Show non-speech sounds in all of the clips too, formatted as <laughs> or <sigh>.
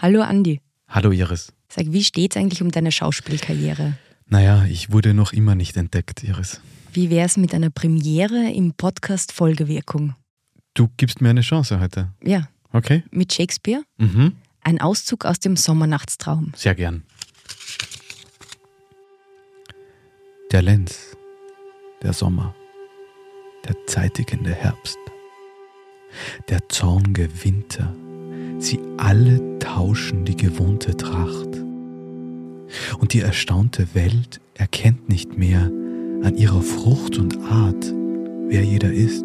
Hallo Andi. Hallo Iris. Sag, wie steht's eigentlich um deine Schauspielkarriere? Naja, ich wurde noch immer nicht entdeckt, Iris. Wie wär's mit einer Premiere im Podcast Folgewirkung? Du gibst mir eine Chance heute. Ja, Okay? mit Shakespeare? Mhm. Ein Auszug aus dem Sommernachtstraum. Sehr gern. Der Lenz, der Sommer, der zeitigende Herbst, der zornge Winter, sie alle tauschen die gewohnte Tracht. Und die erstaunte Welt erkennt nicht mehr an ihrer Frucht und Art, wer jeder ist.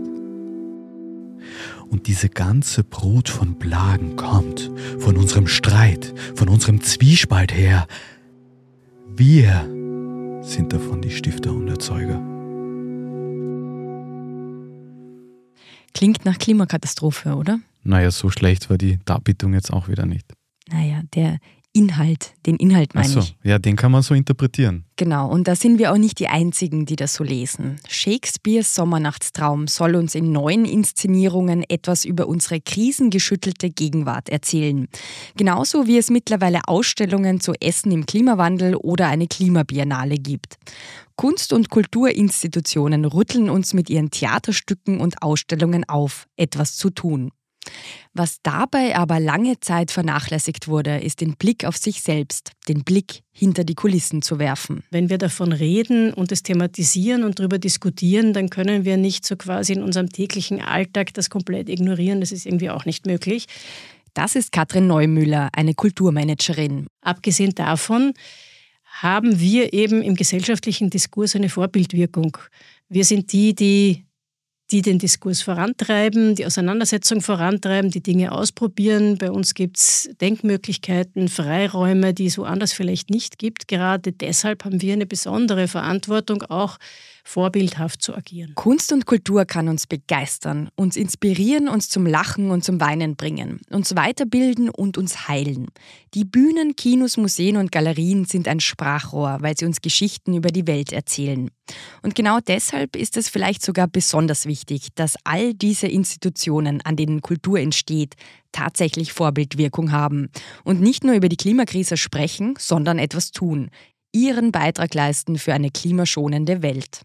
Und diese ganze Brut von Plagen kommt von unserem Streit, von unserem Zwiespalt her. Wir sind davon die Stifter und Erzeuger. Klingt nach Klimakatastrophe, oder? Naja, so schlecht war die Darbietung jetzt auch wieder nicht. Naja, der Inhalt, den Inhalt meine Achso, ich. ja, den kann man so interpretieren. Genau, und da sind wir auch nicht die Einzigen, die das so lesen. Shakespeares Sommernachtstraum soll uns in neuen Inszenierungen etwas über unsere krisengeschüttelte Gegenwart erzählen. Genauso wie es mittlerweile Ausstellungen zu Essen im Klimawandel oder eine Klimabiennale gibt. Kunst- und Kulturinstitutionen rütteln uns mit ihren Theaterstücken und Ausstellungen auf, etwas zu tun. Was dabei aber lange Zeit vernachlässigt wurde, ist den Blick auf sich selbst, den Blick hinter die Kulissen zu werfen. Wenn wir davon reden und es thematisieren und darüber diskutieren, dann können wir nicht so quasi in unserem täglichen Alltag das komplett ignorieren. Das ist irgendwie auch nicht möglich. Das ist Katrin Neumüller, eine Kulturmanagerin. Abgesehen davon haben wir eben im gesellschaftlichen Diskurs eine Vorbildwirkung. Wir sind die, die die den Diskurs vorantreiben, die Auseinandersetzung vorantreiben, die Dinge ausprobieren. Bei uns gibt es Denkmöglichkeiten, Freiräume, die es woanders vielleicht nicht gibt. Gerade deshalb haben wir eine besondere Verantwortung, auch vorbildhaft zu agieren. Kunst und Kultur kann uns begeistern, uns inspirieren, uns zum Lachen und zum Weinen bringen, uns weiterbilden und uns heilen. Die Bühnen, Kinos, Museen und Galerien sind ein Sprachrohr, weil sie uns Geschichten über die Welt erzählen. Und genau deshalb ist es vielleicht sogar besonders wichtig, dass all diese Institutionen, an denen Kultur entsteht, tatsächlich Vorbildwirkung haben und nicht nur über die Klimakrise sprechen, sondern etwas tun, ihren Beitrag leisten für eine klimaschonende Welt.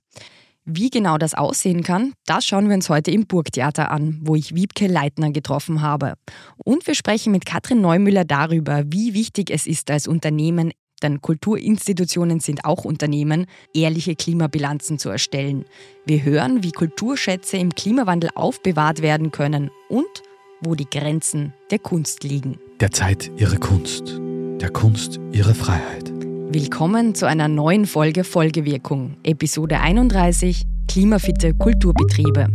Wie genau das aussehen kann, das schauen wir uns heute im Burgtheater an, wo ich Wiebke Leitner getroffen habe. Und wir sprechen mit Katrin Neumüller darüber, wie wichtig es ist als Unternehmen, denn Kulturinstitutionen sind auch Unternehmen, ehrliche Klimabilanzen zu erstellen. Wir hören, wie Kulturschätze im Klimawandel aufbewahrt werden können und wo die Grenzen der Kunst liegen. Der Zeit ihre Kunst, der Kunst ihre Freiheit. Willkommen zu einer neuen Folge Folgewirkung, Episode 31 Klimafitte Kulturbetriebe.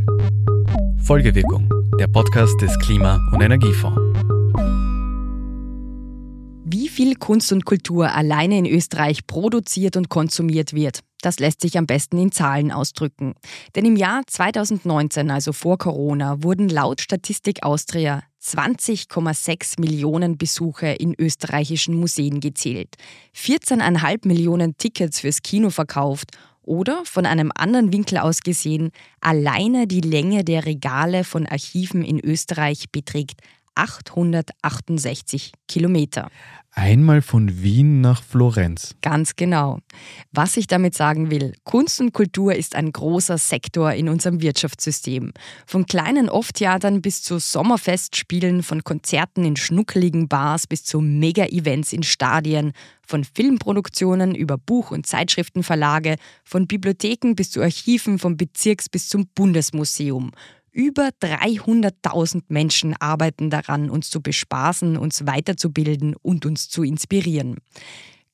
Folgewirkung, der Podcast des Klima- und Energiefonds. Wie viel Kunst und Kultur alleine in Österreich produziert und konsumiert wird, das lässt sich am besten in Zahlen ausdrücken. Denn im Jahr 2019, also vor Corona, wurden laut Statistik Austria 20,6 Millionen Besuche in österreichischen Museen gezählt, 14,5 Millionen Tickets fürs Kino verkauft oder von einem anderen Winkel aus gesehen, alleine die Länge der Regale von Archiven in Österreich beträgt 868 Kilometer. Einmal von Wien nach Florenz. Ganz genau. Was ich damit sagen will, Kunst und Kultur ist ein großer Sektor in unserem Wirtschaftssystem. Von kleinen Off-Theatern bis zu Sommerfestspielen, von Konzerten in schnuckeligen Bars bis zu Mega-Events in Stadien, von Filmproduktionen über Buch- und Zeitschriftenverlage, von Bibliotheken bis zu Archiven, vom Bezirks bis zum Bundesmuseum. Über 300.000 Menschen arbeiten daran, uns zu bespaßen, uns weiterzubilden und uns zu inspirieren.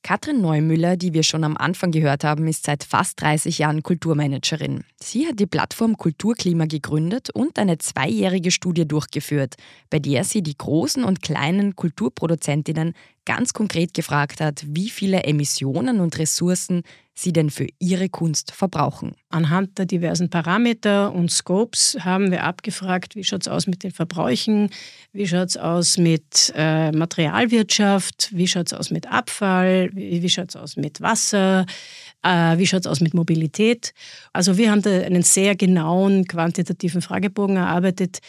Katrin Neumüller, die wir schon am Anfang gehört haben, ist seit fast 30 Jahren Kulturmanagerin. Sie hat die Plattform Kulturklima gegründet und eine zweijährige Studie durchgeführt, bei der sie die großen und kleinen Kulturproduzentinnen ganz konkret gefragt hat, wie viele Emissionen und Ressourcen sie denn für ihre Kunst verbrauchen. Anhand der diversen Parameter und Scopes haben wir abgefragt, wie schaut es aus mit den Verbräuchen, wie schaut es aus mit äh, Materialwirtschaft, wie schaut es aus mit Abfall, wie, wie schaut es aus mit Wasser, äh, wie schaut es aus mit Mobilität. Also wir haben da einen sehr genauen quantitativen Fragebogen erarbeitet,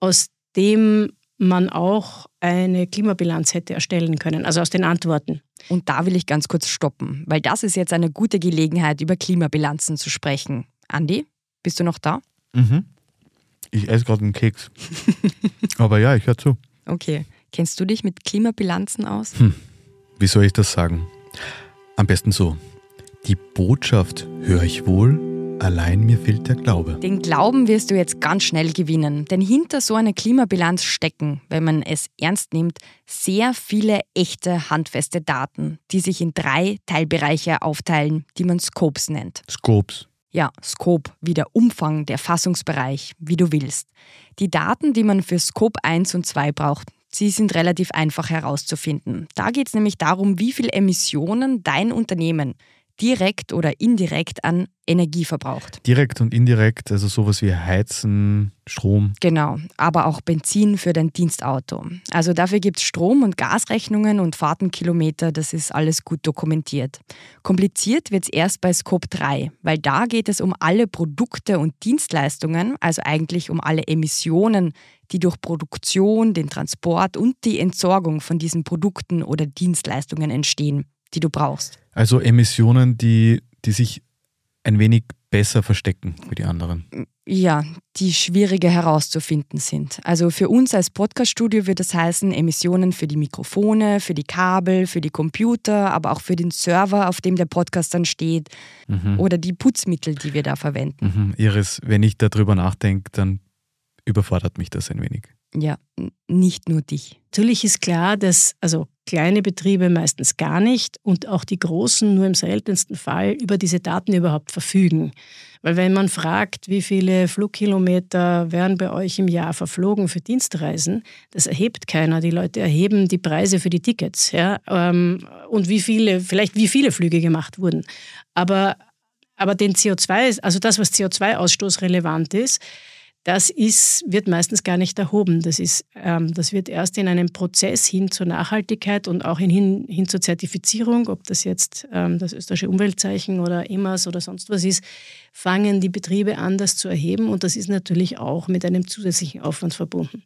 aus dem man auch eine Klimabilanz hätte erstellen können, also aus den Antworten. Und da will ich ganz kurz stoppen, weil das ist jetzt eine gute Gelegenheit, über Klimabilanzen zu sprechen. Andi, bist du noch da? Mhm. Ich esse gerade einen Keks. <laughs> Aber ja, ich höre zu. Okay. Kennst du dich mit Klimabilanzen aus? Hm. Wie soll ich das sagen? Am besten so. Die Botschaft höre ich wohl, allein mir fehlt der Glaube. Den Glauben wirst du jetzt ganz schnell gewinnen, denn hinter so einer Klimabilanz stecken, wenn man es ernst nimmt, sehr viele echte, handfeste Daten, die sich in drei Teilbereiche aufteilen, die man Scopes nennt. Scopes. Ja, Scope, wie der Umfang, der Fassungsbereich, wie du willst. Die Daten, die man für Scope 1 und 2 braucht, sie sind relativ einfach herauszufinden. Da geht es nämlich darum, wie viel Emissionen dein Unternehmen direkt oder indirekt an Energie verbraucht. Direkt und indirekt, also sowas wie Heizen, Strom. Genau, aber auch Benzin für dein Dienstauto. Also dafür gibt es Strom- und Gasrechnungen und Fahrtenkilometer, das ist alles gut dokumentiert. Kompliziert wird es erst bei Scope 3, weil da geht es um alle Produkte und Dienstleistungen, also eigentlich um alle Emissionen, die durch Produktion, den Transport und die Entsorgung von diesen Produkten oder Dienstleistungen entstehen, die du brauchst. Also Emissionen, die, die sich ein wenig besser verstecken wie die anderen. Ja, die schwieriger herauszufinden sind. Also für uns als Podcaststudio wird das heißen Emissionen für die Mikrofone, für die Kabel, für die Computer, aber auch für den Server, auf dem der Podcast dann steht mhm. oder die Putzmittel, die wir da verwenden. Mhm. Iris, wenn ich darüber nachdenke, dann überfordert mich das ein wenig. Ja, nicht nur dich. Natürlich ist klar, dass also kleine Betriebe meistens gar nicht und auch die großen nur im seltensten Fall über diese Daten überhaupt verfügen. Weil wenn man fragt, wie viele Flugkilometer werden bei euch im Jahr verflogen für Dienstreisen, das erhebt keiner. Die Leute erheben die Preise für die Tickets ja, ähm, und wie viele, vielleicht wie viele Flüge gemacht wurden. Aber, aber den CO2, also das, was CO2-Ausstoß relevant ist, das ist, wird meistens gar nicht erhoben. Das, ist, ähm, das wird erst in einem Prozess hin zur Nachhaltigkeit und auch hin, hin zur Zertifizierung, ob das jetzt ähm, das österreichische Umweltzeichen oder EMAS oder sonst was ist, fangen die Betriebe an, das zu erheben. Und das ist natürlich auch mit einem zusätzlichen Aufwand verbunden.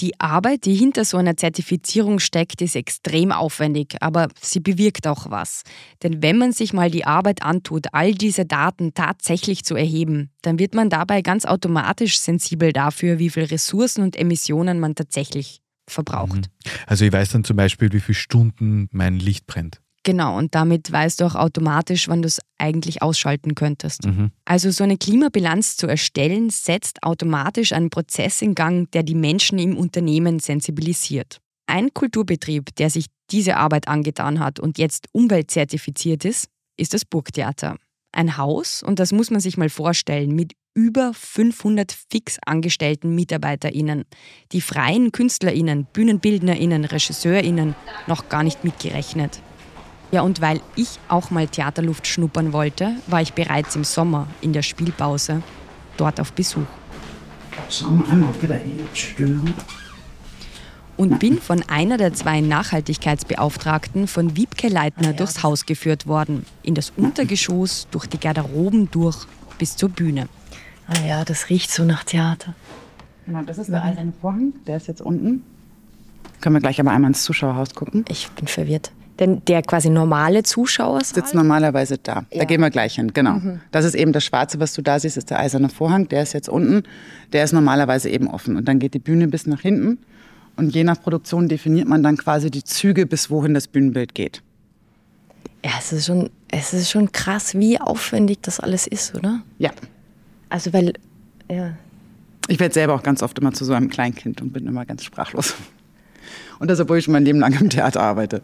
Die Arbeit, die hinter so einer Zertifizierung steckt, ist extrem aufwendig, aber sie bewirkt auch was. Denn wenn man sich mal die Arbeit antut, all diese Daten tatsächlich zu erheben, dann wird man dabei ganz automatisch sensibel dafür, wie viel Ressourcen und Emissionen man tatsächlich verbraucht. Mhm. Also ich weiß dann zum Beispiel, wie viele Stunden mein Licht brennt. Genau, und damit weißt du auch automatisch, wann du es eigentlich ausschalten könntest. Mhm. Also so eine Klimabilanz zu erstellen, setzt automatisch einen Prozess in Gang, der die Menschen im Unternehmen sensibilisiert. Ein Kulturbetrieb, der sich diese Arbeit angetan hat und jetzt umweltzertifiziert ist, ist das Burgtheater. Ein Haus, und das muss man sich mal vorstellen, mit über 500 fix angestellten MitarbeiterInnen, die freien KünstlerInnen, BühnenbildnerInnen, RegisseurInnen noch gar nicht mitgerechnet. Ja, und weil ich auch mal Theaterluft schnuppern wollte, war ich bereits im Sommer in der Spielpause dort auf Besuch. Stören. Und bin von einer der zwei Nachhaltigkeitsbeauftragten von Wiebke Leitner ah, durchs Haus geführt worden. In das Untergeschoss, durch die Garderoben durch bis zur Bühne. Ah ja, das riecht so nach Theater. Genau, das ist der eiserne Vorhang, der ist jetzt unten. Können wir gleich aber einmal ins Zuschauerhaus gucken? Ich bin verwirrt. Denn der quasi normale Zuschauer sitzt normalerweise da. Ja. Da gehen wir gleich hin, genau. Mhm. Das ist eben das Schwarze, was du da siehst, ist der eiserne Vorhang. Der ist jetzt unten. Der ist normalerweise eben offen. Und dann geht die Bühne bis nach hinten. Und je nach Produktion definiert man dann quasi die Züge, bis wohin das Bühnenbild geht. Ja, es ist schon, es ist schon krass, wie aufwendig das alles ist, oder? Ja. Also, weil, ja. Ich werde selber auch ganz oft immer zu so einem Kleinkind und bin immer ganz sprachlos. Und das, obwohl ich schon mein Leben lang im Theater arbeite.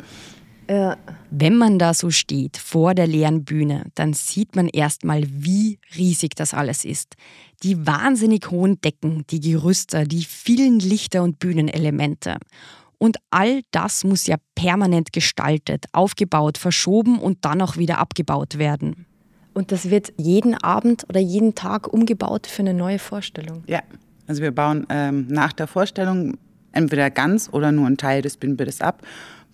Ja. Wenn man da so steht vor der leeren Bühne, dann sieht man erstmal, wie riesig das alles ist. Die wahnsinnig hohen Decken, die Gerüste, die vielen Lichter und Bühnenelemente. Und all das muss ja permanent gestaltet, aufgebaut, verschoben und dann auch wieder abgebaut werden. Und das wird jeden Abend oder jeden Tag umgebaut für eine neue Vorstellung. Ja, also wir bauen ähm, nach der Vorstellung entweder ganz oder nur einen Teil des Bühnenbildes ab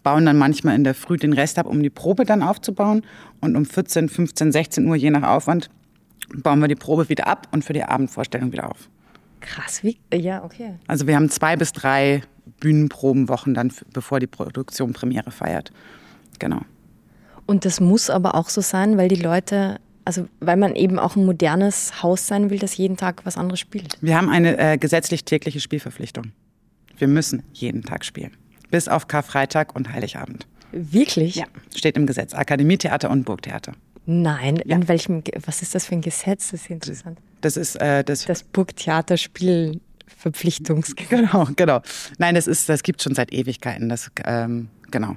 bauen dann manchmal in der Früh den Rest ab, um die Probe dann aufzubauen. Und um 14, 15, 16 Uhr, je nach Aufwand, bauen wir die Probe wieder ab und für die Abendvorstellung wieder auf. Krass, wie? Ja, okay. Also wir haben zwei bis drei Bühnenprobenwochen dann, bevor die Produktion Premiere feiert. Genau. Und das muss aber auch so sein, weil die Leute, also weil man eben auch ein modernes Haus sein will, das jeden Tag was anderes spielt. Wir haben eine äh, gesetzlich tägliche Spielverpflichtung. Wir müssen jeden Tag spielen. Bis auf Karfreitag und Heiligabend. Wirklich? Ja, steht im Gesetz. Akademietheater und Burgtheater. Nein, ja. in welchem, was ist das für ein Gesetz? Das ist interessant. Das ist äh, das, das Burgtheater Spielverpflichtungsgesetz. Genau, genau. Nein, das ist, das gibt schon seit Ewigkeiten. Das, ähm, genau.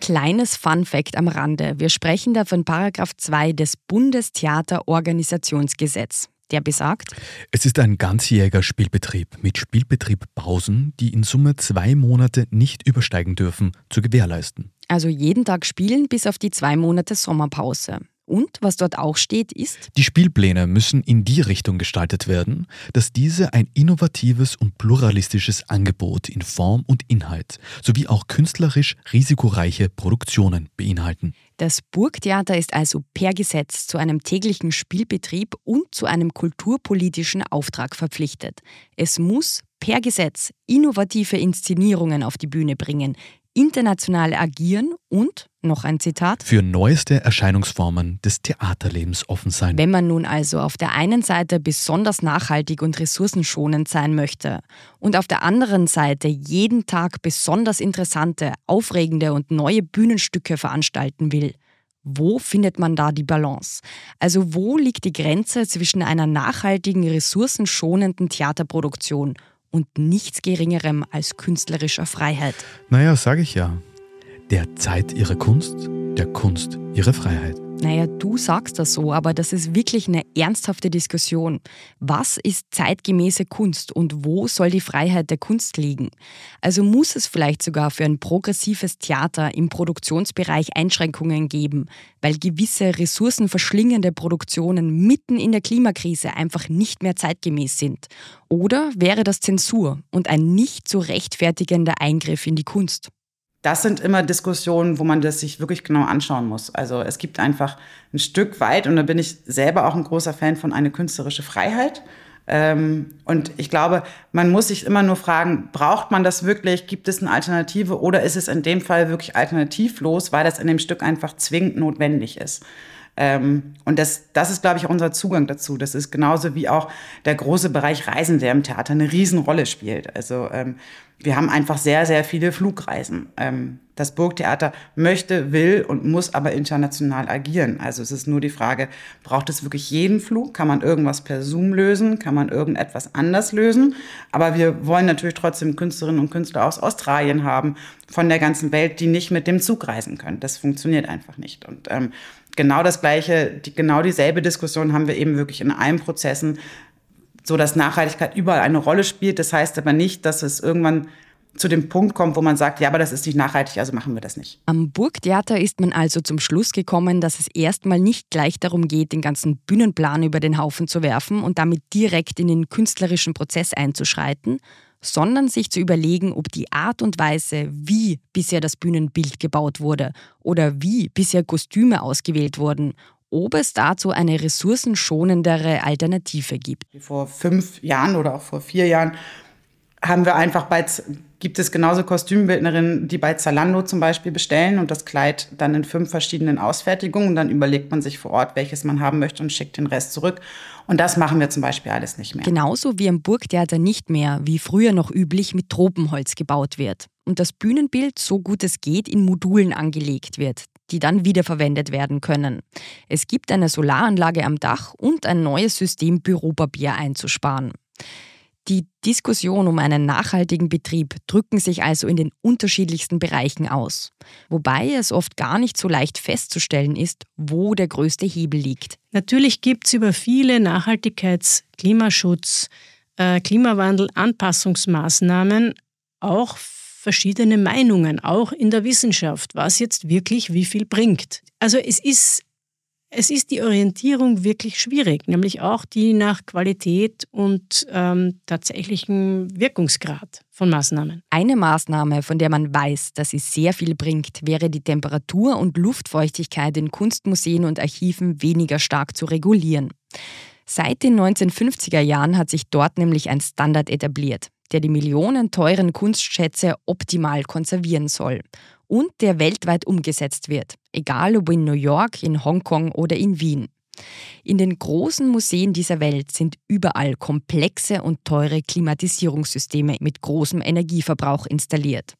Kleines Fun Fact am Rande. Wir sprechen da von Paragraph 2 des Bundestheaterorganisationsgesetz. Der besagt, es ist ein ganzjähriger Spielbetrieb mit Spielbetriebpausen, die in Summe zwei Monate nicht übersteigen dürfen, zu gewährleisten. Also jeden Tag spielen bis auf die zwei Monate Sommerpause. Und was dort auch steht, ist, die Spielpläne müssen in die Richtung gestaltet werden, dass diese ein innovatives und pluralistisches Angebot in Form und Inhalt sowie auch künstlerisch risikoreiche Produktionen beinhalten. Das Burgtheater ist also per Gesetz zu einem täglichen Spielbetrieb und zu einem kulturpolitischen Auftrag verpflichtet. Es muss per Gesetz innovative Inszenierungen auf die Bühne bringen, international agieren und, noch ein Zitat, für neueste Erscheinungsformen des Theaterlebens offen sein. Wenn man nun also auf der einen Seite besonders nachhaltig und ressourcenschonend sein möchte und auf der anderen Seite jeden Tag besonders interessante, aufregende und neue Bühnenstücke veranstalten will, wo findet man da die Balance? Also wo liegt die Grenze zwischen einer nachhaltigen, ressourcenschonenden Theaterproduktion und nichts Geringerem als künstlerischer Freiheit. Naja, sage ich ja. Der Zeit ihre Kunst, der Kunst ihre Freiheit. Naja, du sagst das so, aber das ist wirklich eine ernsthafte Diskussion. Was ist zeitgemäße Kunst und wo soll die Freiheit der Kunst liegen? Also muss es vielleicht sogar für ein progressives Theater im Produktionsbereich Einschränkungen geben, weil gewisse ressourcenverschlingende Produktionen mitten in der Klimakrise einfach nicht mehr zeitgemäß sind? Oder wäre das Zensur und ein nicht zu rechtfertigender Eingriff in die Kunst? Das sind immer Diskussionen, wo man das sich wirklich genau anschauen muss. Also es gibt einfach ein Stück weit, und da bin ich selber auch ein großer Fan von, eine künstlerische Freiheit. Ähm, und ich glaube, man muss sich immer nur fragen, braucht man das wirklich? Gibt es eine Alternative oder ist es in dem Fall wirklich alternativlos, weil das in dem Stück einfach zwingend notwendig ist? Ähm, und das, das ist, glaube ich, unser Zugang dazu. Das ist genauso wie auch der große Bereich Reisen, der im Theater eine Riesenrolle spielt. Also ähm, wir haben einfach sehr, sehr viele Flugreisen. Ähm, das Burgtheater möchte, will und muss aber international agieren. Also es ist nur die Frage, braucht es wirklich jeden Flug? Kann man irgendwas per Zoom lösen? Kann man irgendetwas anders lösen? Aber wir wollen natürlich trotzdem Künstlerinnen und Künstler aus Australien haben, von der ganzen Welt, die nicht mit dem Zug reisen können. Das funktioniert einfach nicht. Und ähm, genau das Gleiche, die, genau dieselbe Diskussion haben wir eben wirklich in allen Prozessen, so dass Nachhaltigkeit überall eine Rolle spielt. Das heißt aber nicht, dass es irgendwann zu dem Punkt kommt, wo man sagt, ja, aber das ist nicht nachhaltig, also machen wir das nicht. Am Burgtheater ist man also zum Schluss gekommen, dass es erstmal nicht gleich darum geht, den ganzen Bühnenplan über den Haufen zu werfen und damit direkt in den künstlerischen Prozess einzuschreiten, sondern sich zu überlegen, ob die Art und Weise, wie bisher das Bühnenbild gebaut wurde oder wie bisher Kostüme ausgewählt wurden, ob es dazu eine ressourcenschonendere Alternative gibt. Vor fünf Jahren oder auch vor vier Jahren haben wir einfach bei, gibt es genauso Kostümbildnerinnen, die bei Zalando zum Beispiel bestellen und das Kleid dann in fünf verschiedenen Ausfertigungen und dann überlegt man sich vor Ort, welches man haben möchte und schickt den Rest zurück. Und das machen wir zum Beispiel alles nicht mehr. Genauso wie im Burgtheater nicht mehr, wie früher noch üblich, mit Tropenholz gebaut wird. Und das Bühnenbild, so gut es geht, in Modulen angelegt wird, die dann wiederverwendet werden können. Es gibt eine Solaranlage am Dach und ein neues System, Büropapier einzusparen. Die Diskussion um einen nachhaltigen Betrieb drücken sich also in den unterschiedlichsten Bereichen aus, wobei es oft gar nicht so leicht festzustellen ist, wo der größte Hebel liegt. Natürlich gibt es über viele Nachhaltigkeits-, Klimaschutz-, äh, Klimawandel, Anpassungsmaßnahmen auch verschiedene Meinungen, auch in der Wissenschaft, was jetzt wirklich wie viel bringt. Also es ist es ist die Orientierung wirklich schwierig, nämlich auch die nach Qualität und ähm, tatsächlichen Wirkungsgrad von Maßnahmen. Eine Maßnahme, von der man weiß, dass sie sehr viel bringt, wäre die Temperatur und Luftfeuchtigkeit in Kunstmuseen und Archiven weniger stark zu regulieren. Seit den 1950er Jahren hat sich dort nämlich ein Standard etabliert. der die millionenteuren Kunstschätze optimal konservieren soll und der weltweit umgesetzt wird, egal ob in New York, in Hongkong oder in Wien. In den großen Museen dieser Welt sind überall komplexe und teure Klimatisierungssysteme mit großem Energieverbrauch installiert.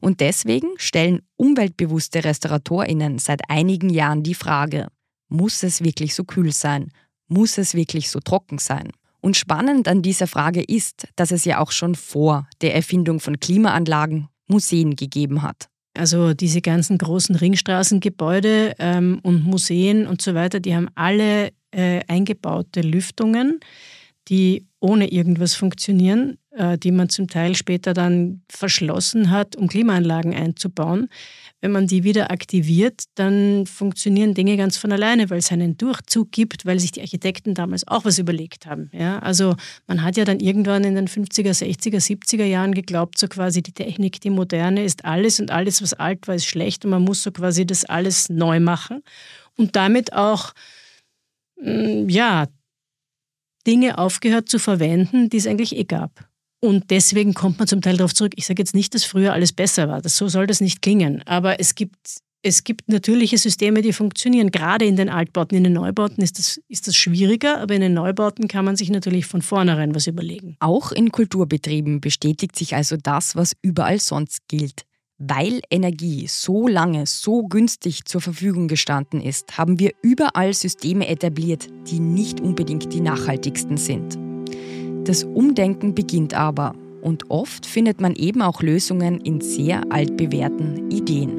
Und deswegen stellen umweltbewusste Restauratorinnen seit einigen Jahren die Frage, muss es wirklich so kühl sein? Muss es wirklich so trocken sein? Und spannend an dieser Frage ist, dass es ja auch schon vor der Erfindung von Klimaanlagen Museen gegeben hat. Also diese ganzen großen Ringstraßengebäude ähm, und Museen und so weiter, die haben alle äh, eingebaute Lüftungen, die ohne irgendwas funktionieren, die man zum Teil später dann verschlossen hat, um Klimaanlagen einzubauen. Wenn man die wieder aktiviert, dann funktionieren Dinge ganz von alleine, weil es einen Durchzug gibt, weil sich die Architekten damals auch was überlegt haben. Ja, also man hat ja dann irgendwann in den 50er, 60er, 70er Jahren geglaubt, so quasi die Technik, die moderne ist alles und alles, was alt war, ist schlecht und man muss so quasi das alles neu machen und damit auch mm, ja, Dinge aufgehört zu verwenden, die es eigentlich eh gab. Und deswegen kommt man zum Teil darauf zurück. Ich sage jetzt nicht, dass früher alles besser war. Das, so soll das nicht klingen. Aber es gibt, es gibt natürliche Systeme, die funktionieren. Gerade in den Altbauten. In den Neubauten ist das, ist das schwieriger, aber in den Neubauten kann man sich natürlich von vornherein was überlegen. Auch in Kulturbetrieben bestätigt sich also das, was überall sonst gilt. Weil Energie so lange so günstig zur Verfügung gestanden ist, haben wir überall Systeme etabliert, die nicht unbedingt die nachhaltigsten sind. Das Umdenken beginnt aber und oft findet man eben auch Lösungen in sehr altbewährten Ideen.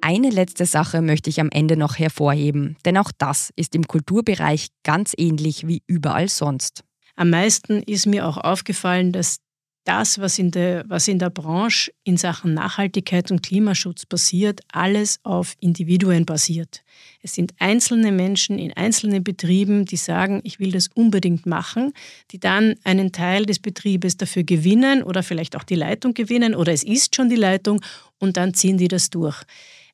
Eine letzte Sache möchte ich am Ende noch hervorheben, denn auch das ist im Kulturbereich ganz ähnlich wie überall sonst. Am meisten ist mir auch aufgefallen, dass das, was in, der, was in der Branche in Sachen Nachhaltigkeit und Klimaschutz passiert, alles auf Individuen basiert. Es sind einzelne Menschen in einzelnen Betrieben, die sagen, ich will das unbedingt machen, die dann einen Teil des Betriebes dafür gewinnen oder vielleicht auch die Leitung gewinnen oder es ist schon die Leitung und dann ziehen die das durch.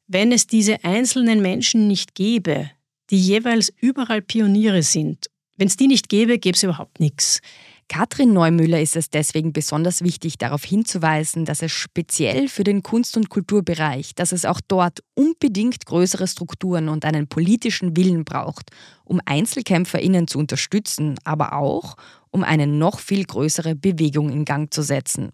Wenn es diese einzelnen Menschen nicht gäbe, die jeweils überall Pioniere sind, wenn es die nicht gäbe, gäbe es überhaupt nichts. Katrin Neumüller ist es deswegen besonders wichtig, darauf hinzuweisen, dass es speziell für den Kunst- und Kulturbereich, dass es auch dort unbedingt größere Strukturen und einen politischen Willen braucht, um EinzelkämpferInnen zu unterstützen, aber auch, um eine noch viel größere Bewegung in Gang zu setzen.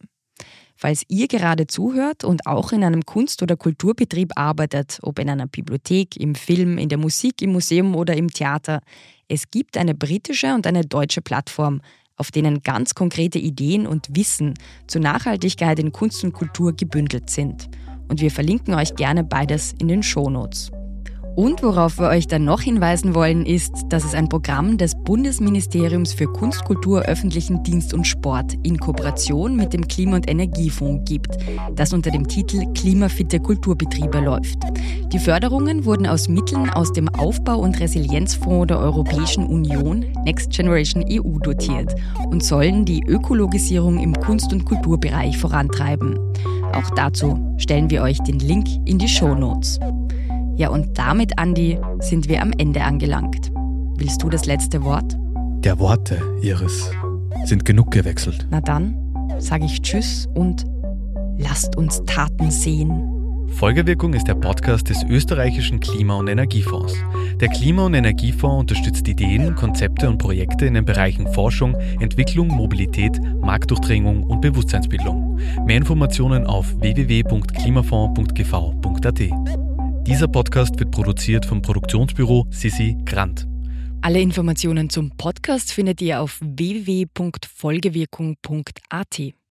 Falls ihr gerade zuhört und auch in einem Kunst- oder Kulturbetrieb arbeitet, ob in einer Bibliothek, im Film, in der Musik, im Museum oder im Theater, es gibt eine britische und eine deutsche Plattform, auf denen ganz konkrete Ideen und Wissen zur Nachhaltigkeit in Kunst und Kultur gebündelt sind. Und wir verlinken euch gerne beides in den Shownotes. Und worauf wir euch dann noch hinweisen wollen, ist, dass es ein Programm des Bundesministeriums für Kunst, Kultur, öffentlichen Dienst und Sport in Kooperation mit dem Klima- und Energiefonds gibt, das unter dem Titel Klimafitte Kulturbetriebe läuft. Die Förderungen wurden aus Mitteln aus dem Aufbau- und Resilienzfonds der Europäischen Union Next Generation EU dotiert und sollen die Ökologisierung im Kunst- und Kulturbereich vorantreiben. Auch dazu stellen wir euch den Link in die Show Notes. Ja, und damit, Andi, sind wir am Ende angelangt. Willst du das letzte Wort? Der Worte, Iris, sind genug gewechselt. Na dann sage ich Tschüss und lasst uns Taten sehen. Folgewirkung ist der Podcast des österreichischen Klima- und Energiefonds. Der Klima- und Energiefonds unterstützt Ideen, Konzepte und Projekte in den Bereichen Forschung, Entwicklung, Mobilität, Marktdurchdringung und Bewusstseinsbildung. Mehr Informationen auf www.klimafonds.gv.at. Dieser Podcast wird produziert vom Produktionsbüro Sissi Grant. Alle Informationen zum Podcast findet ihr auf www.folgewirkung.at.